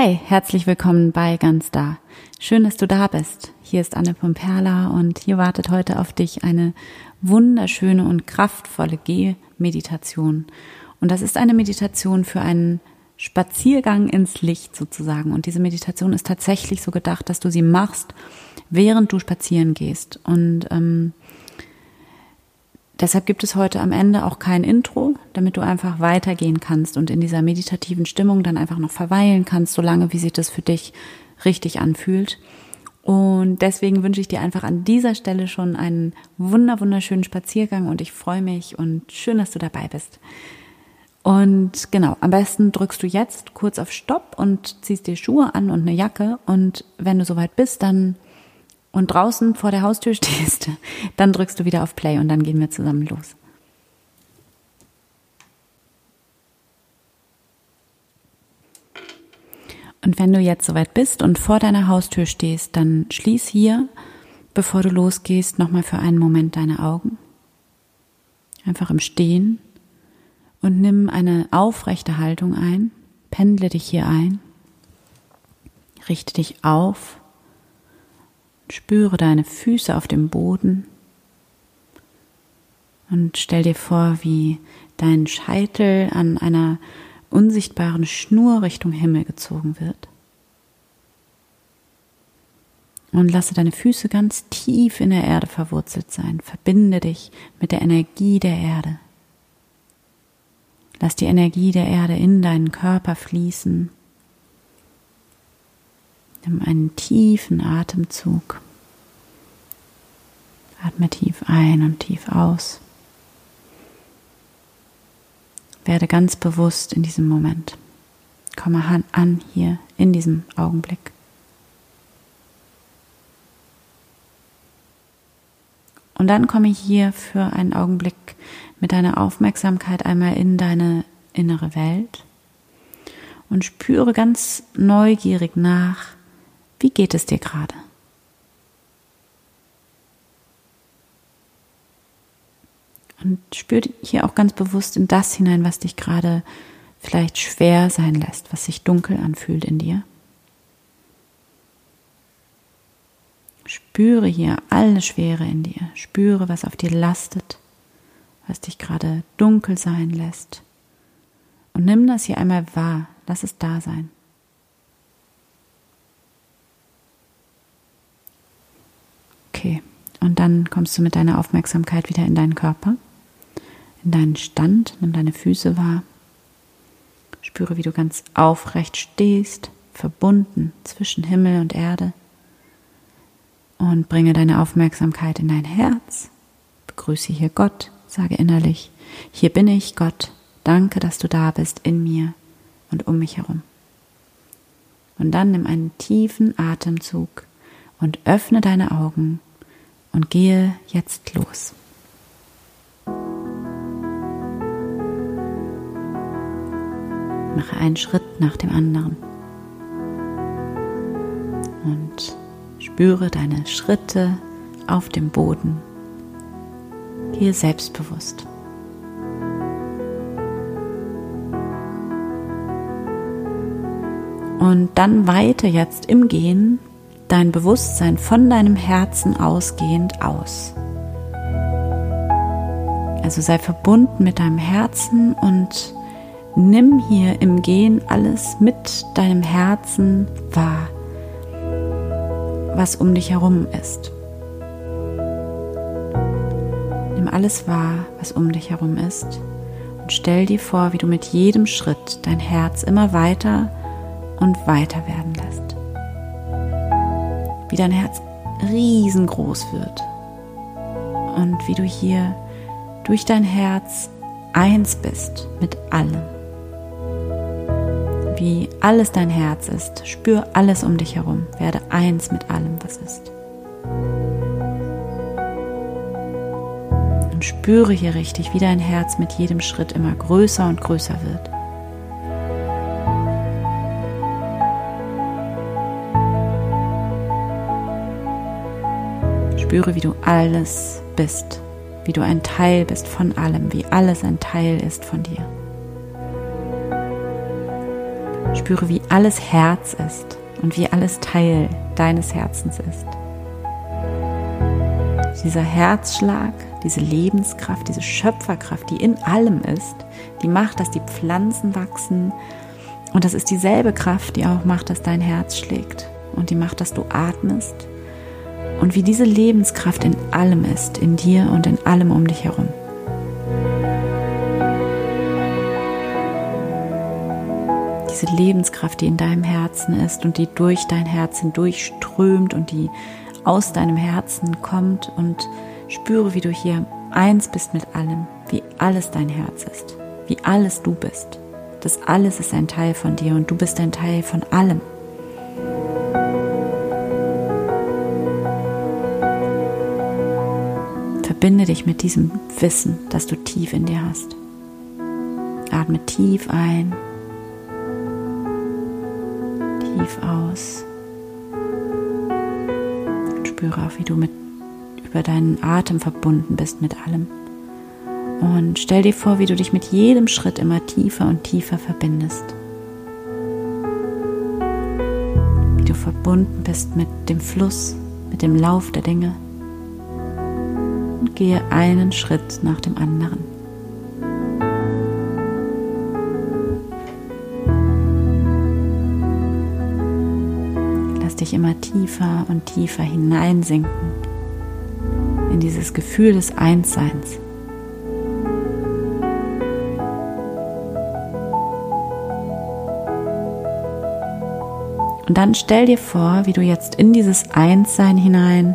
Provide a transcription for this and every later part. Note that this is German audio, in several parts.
Hi, herzlich willkommen bei Ganz Da. Schön, dass du da bist. Hier ist Anne Pomperla und hier wartet heute auf dich eine wunderschöne und kraftvolle Gehmeditation. Und das ist eine Meditation für einen Spaziergang ins Licht sozusagen. Und diese Meditation ist tatsächlich so gedacht, dass du sie machst, während du spazieren gehst. Und ähm, Deshalb gibt es heute am Ende auch kein Intro, damit du einfach weitergehen kannst und in dieser meditativen Stimmung dann einfach noch verweilen kannst, solange wie sich das für dich richtig anfühlt. Und deswegen wünsche ich dir einfach an dieser Stelle schon einen wunder wunderschönen Spaziergang und ich freue mich und schön, dass du dabei bist. Und genau, am besten drückst du jetzt kurz auf Stopp und ziehst dir Schuhe an und eine Jacke und wenn du soweit bist, dann und draußen vor der Haustür stehst, dann drückst du wieder auf Play und dann gehen wir zusammen los. Und wenn du jetzt soweit bist und vor deiner Haustür stehst, dann schließ hier, bevor du losgehst, nochmal für einen Moment deine Augen. Einfach im Stehen und nimm eine aufrechte Haltung ein, pendle dich hier ein, richte dich auf Spüre deine Füße auf dem Boden und stell dir vor, wie dein Scheitel an einer unsichtbaren Schnur Richtung Himmel gezogen wird. Und lasse deine Füße ganz tief in der Erde verwurzelt sein. Verbinde dich mit der Energie der Erde. Lass die Energie der Erde in deinen Körper fließen Nimm einen tiefen Atemzug. Atme tief ein und tief aus. Werde ganz bewusst in diesem Moment. Komme an hier in diesem Augenblick. Und dann komme hier für einen Augenblick mit deiner Aufmerksamkeit einmal in deine innere Welt und spüre ganz neugierig nach, wie geht es dir gerade? Und spür hier auch ganz bewusst in das hinein, was dich gerade vielleicht schwer sein lässt, was sich dunkel anfühlt in dir. Spüre hier alle Schwere in dir. Spüre, was auf dir lastet, was dich gerade dunkel sein lässt. Und nimm das hier einmal wahr. Lass es da sein. Okay, und dann kommst du mit deiner Aufmerksamkeit wieder in deinen Körper, in deinen Stand, nimm deine Füße wahr. Spüre, wie du ganz aufrecht stehst, verbunden zwischen Himmel und Erde. Und bringe deine Aufmerksamkeit in dein Herz. Begrüße hier Gott, sage innerlich, hier bin ich, Gott, danke, dass du da bist in mir und um mich herum. Und dann nimm einen tiefen Atemzug und öffne deine Augen und gehe jetzt los. Mache einen Schritt nach dem anderen und spüre deine Schritte auf dem Boden. Gehe selbstbewusst. Und dann weite jetzt im Gehen dein Bewusstsein von deinem Herzen ausgehend aus. Also sei verbunden mit deinem Herzen und nimm hier im Gehen alles mit deinem Herzen wahr, was um dich herum ist. Nimm alles wahr, was um dich herum ist und stell dir vor, wie du mit jedem Schritt dein Herz immer weiter und weiter werden lässt wie dein Herz riesengroß wird und wie du hier durch dein Herz eins bist mit allem. Wie alles dein Herz ist, spür alles um dich herum, werde eins mit allem, was ist. Und spüre hier richtig, wie dein Herz mit jedem Schritt immer größer und größer wird. Spüre, wie du alles bist, wie du ein Teil bist von allem, wie alles ein Teil ist von dir. Spüre, wie alles Herz ist und wie alles Teil deines Herzens ist. Dieser Herzschlag, diese Lebenskraft, diese Schöpferkraft, die in allem ist, die macht, dass die Pflanzen wachsen. Und das ist dieselbe Kraft, die auch macht, dass dein Herz schlägt und die macht, dass du atmest. Und wie diese Lebenskraft in allem ist, in dir und in allem um dich herum. Diese Lebenskraft, die in deinem Herzen ist und die durch dein Herz hindurchströmt und die aus deinem Herzen kommt und spüre, wie du hier eins bist mit allem, wie alles dein Herz ist, wie alles du bist. Das alles ist ein Teil von dir und du bist ein Teil von allem. Verbinde dich mit diesem Wissen, das du tief in dir hast. Atme tief ein, tief aus spüre auch, wie du mit, über deinen Atem verbunden bist mit allem. Und stell dir vor, wie du dich mit jedem Schritt immer tiefer und tiefer verbindest. Wie du verbunden bist mit dem Fluss, mit dem Lauf der Dinge. Gehe einen Schritt nach dem anderen. dich immer tiefer und tiefer hineinsinken in dieses Gefühl des Einsseins. Und dann stell dir vor, wie du jetzt in dieses Einssein hinein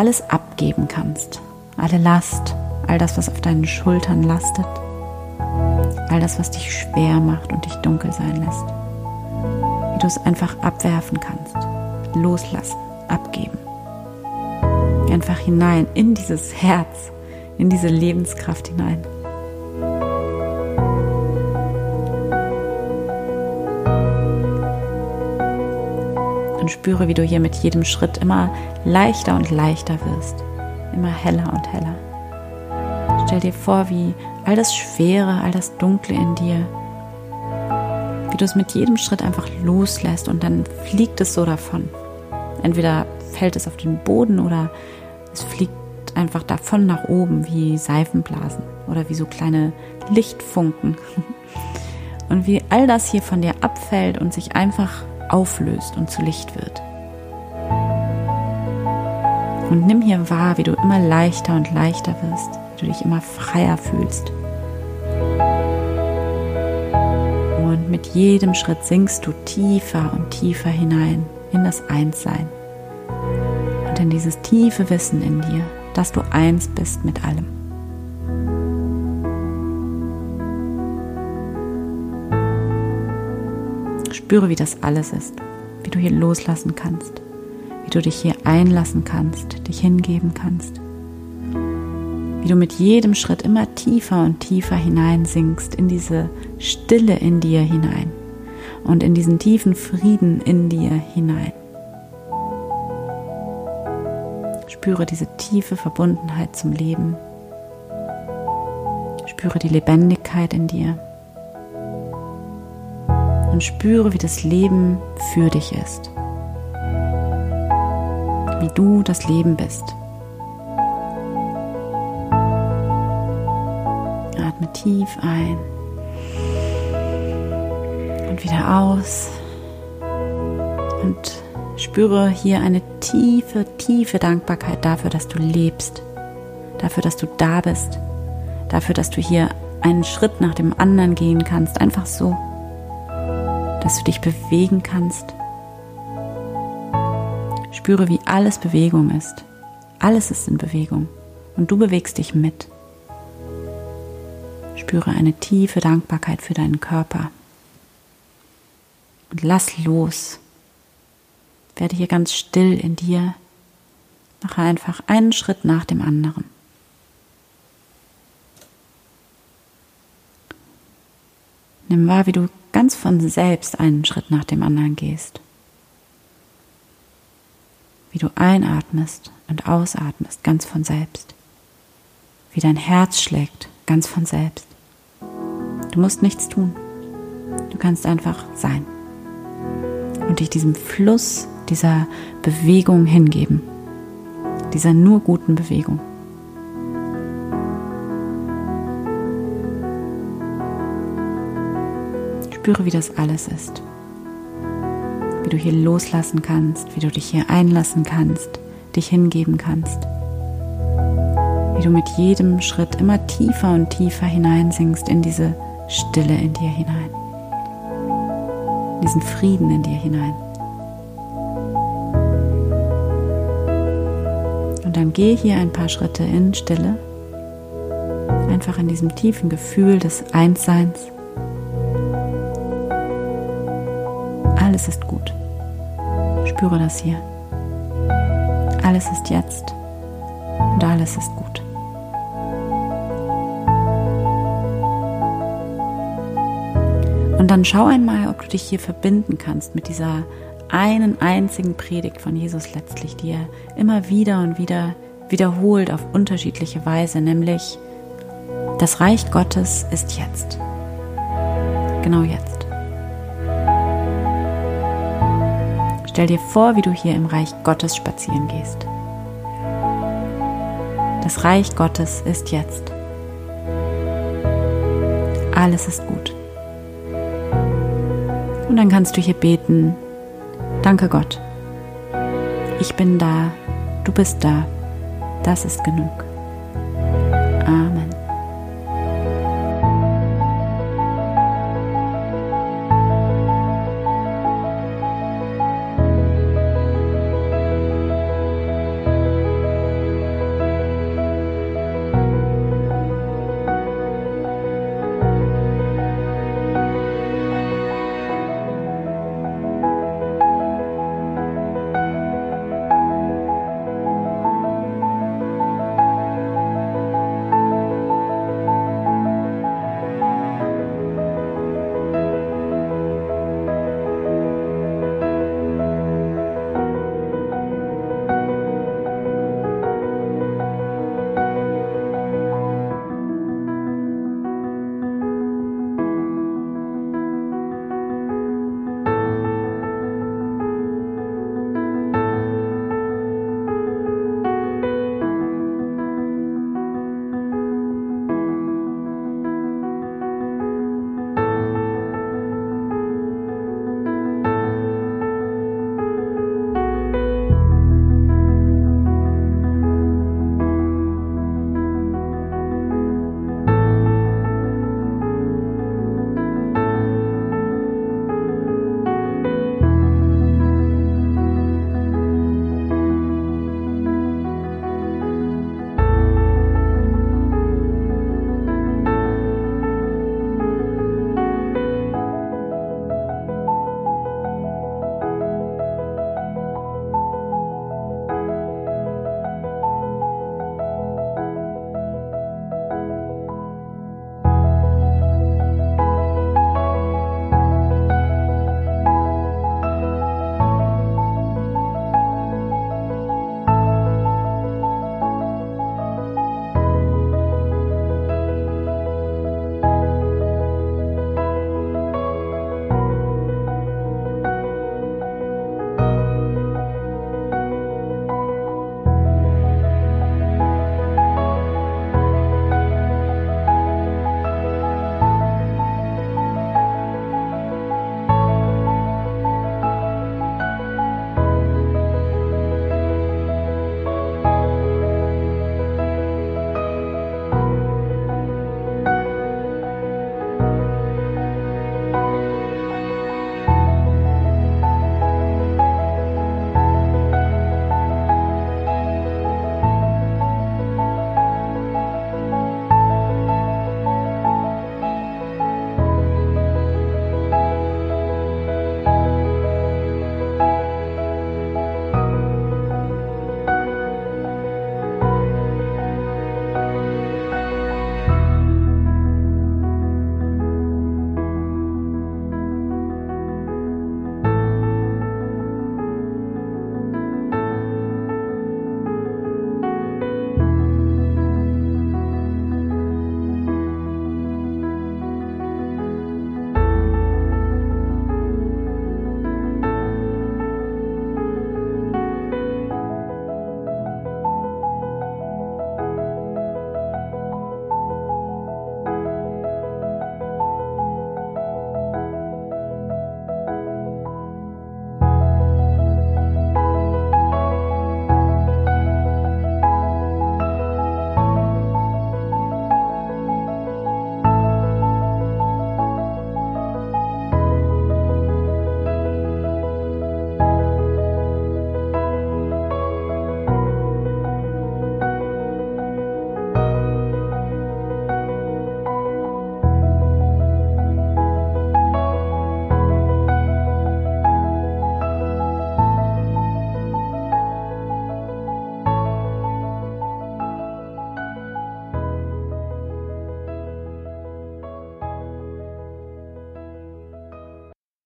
alles abgeben kannst. Alle Last, all das, was auf deinen Schultern lastet, all das, was dich schwer macht und dich dunkel sein lässt du es einfach abwerfen kannst, loslassen, abgeben. Einfach hinein in dieses Herz, in diese Lebenskraft hinein. Und spüre, wie du hier mit jedem Schritt immer leichter und leichter wirst, immer heller und heller. Stell dir vor, wie all das Schwere, all das Dunkle in dir wie du es mit jedem Schritt einfach loslässt und dann fliegt es so davon. Entweder fällt es auf den Boden oder es fliegt einfach davon nach oben wie Seifenblasen oder wie so kleine Lichtfunken. Und wie all das hier von dir abfällt und sich einfach auflöst und zu Licht wird. Und nimm hier wahr, wie du immer leichter und leichter wirst, wie du dich immer freier fühlst. Und mit jedem Schritt sinkst du tiefer und tiefer hinein in das Einssein und in dieses tiefe Wissen in dir, dass du eins bist mit allem. Spüre, wie das alles ist, wie du hier loslassen kannst, wie du dich hier einlassen kannst, dich hingeben kannst wie du mit jedem Schritt immer tiefer und tiefer hineinsinkst in diese Stille in dir hinein und in diesen tiefen Frieden in dir hinein. Spüre diese tiefe Verbundenheit zum Leben. Spüre die Lebendigkeit in dir. Und spüre, wie das Leben für dich ist. Wie du das Leben bist. Atme tief ein und wieder aus und spüre hier eine tiefe, tiefe Dankbarkeit dafür, dass du lebst, dafür, dass du da bist, dafür, dass du hier einen Schritt nach dem anderen gehen kannst, einfach so, dass du dich bewegen kannst. Spüre, wie alles Bewegung ist. Alles ist in Bewegung und du bewegst dich mit. Spüre eine tiefe Dankbarkeit für deinen Körper. Und lass los. Werde hier ganz still in dir. Mache einfach einen Schritt nach dem anderen. Nimm wahr, wie du ganz von selbst einen Schritt nach dem anderen gehst. Wie du einatmest und ausatmest, ganz von selbst. Wie dein Herz schlägt, ganz von selbst. Du musst nichts tun. Du kannst einfach sein und dich diesem Fluss, dieser Bewegung hingeben, dieser nur guten Bewegung. Spüre, wie das alles ist. Wie du hier loslassen kannst, wie du dich hier einlassen kannst, dich hingeben kannst. Wie du mit jedem Schritt immer tiefer und tiefer hineinsinkst in diese Stille in dir hinein. Diesen Frieden in dir hinein. Und dann gehe hier ein paar Schritte in Stille. Einfach in diesem tiefen Gefühl des Einsseins Alles ist gut. Spüre das hier. Alles ist jetzt und alles ist gut. Und dann schau einmal, ob du dich hier verbinden kannst mit dieser einen einzigen Predigt von Jesus letztlich, die er immer wieder und wieder wiederholt auf unterschiedliche Weise, nämlich das Reich Gottes ist jetzt. Genau jetzt. Stell dir vor, wie du hier im Reich Gottes spazieren gehst. Das Reich Gottes ist jetzt. Alles ist gut. Und dann kannst du hier beten, danke Gott. Ich bin da, du bist da, das ist genug. Amen.